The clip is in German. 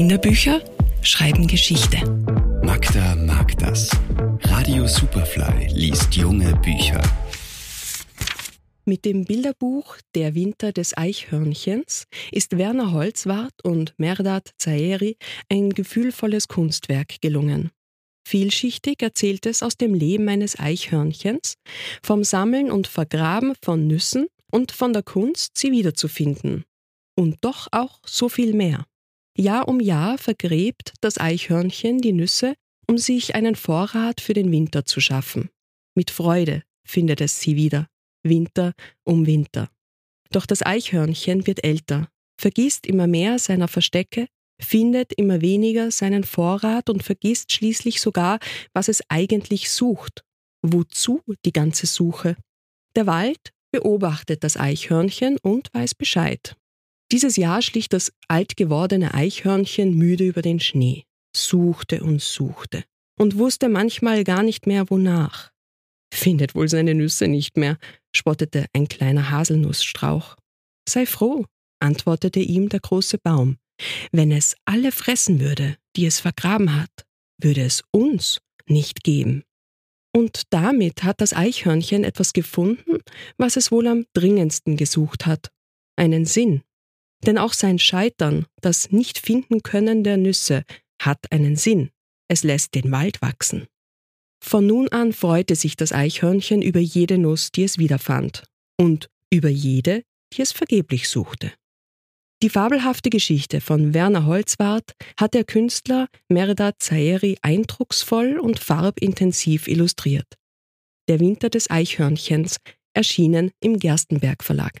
Kinderbücher schreiben Geschichte. Magda mag das. Radio Superfly liest junge Bücher. Mit dem Bilderbuch Der Winter des Eichhörnchens ist Werner Holzwart und Merdad Zaheri ein gefühlvolles Kunstwerk gelungen. Vielschichtig erzählt es aus dem Leben eines Eichhörnchens, vom Sammeln und Vergraben von Nüssen und von der Kunst, sie wiederzufinden. Und doch auch so viel mehr. Jahr um Jahr vergräbt das Eichhörnchen die Nüsse, um sich einen Vorrat für den Winter zu schaffen. Mit Freude findet es sie wieder, Winter um Winter. Doch das Eichhörnchen wird älter, vergisst immer mehr seiner Verstecke, findet immer weniger seinen Vorrat und vergisst schließlich sogar, was es eigentlich sucht. Wozu die ganze Suche? Der Wald beobachtet das Eichhörnchen und weiß Bescheid. Dieses Jahr schlich das alt gewordene Eichhörnchen müde über den Schnee, suchte und suchte und wusste manchmal gar nicht mehr wonach. Findet wohl seine Nüsse nicht mehr, spottete ein kleiner Haselnussstrauch. Sei froh, antwortete ihm der große Baum. Wenn es alle fressen würde, die es vergraben hat, würde es uns nicht geben. Und damit hat das Eichhörnchen etwas gefunden, was es wohl am dringendsten gesucht hat, einen Sinn. Denn auch sein Scheitern, das Nicht-Finden-Können der Nüsse, hat einen Sinn. Es lässt den Wald wachsen. Von nun an freute sich das Eichhörnchen über jede Nuss, die es wiederfand, und über jede, die es vergeblich suchte. Die fabelhafte Geschichte von Werner Holzwart hat der Künstler Merda Zaheri eindrucksvoll und farbintensiv illustriert. Der Winter des Eichhörnchens, erschienen im Gerstenberg Verlag.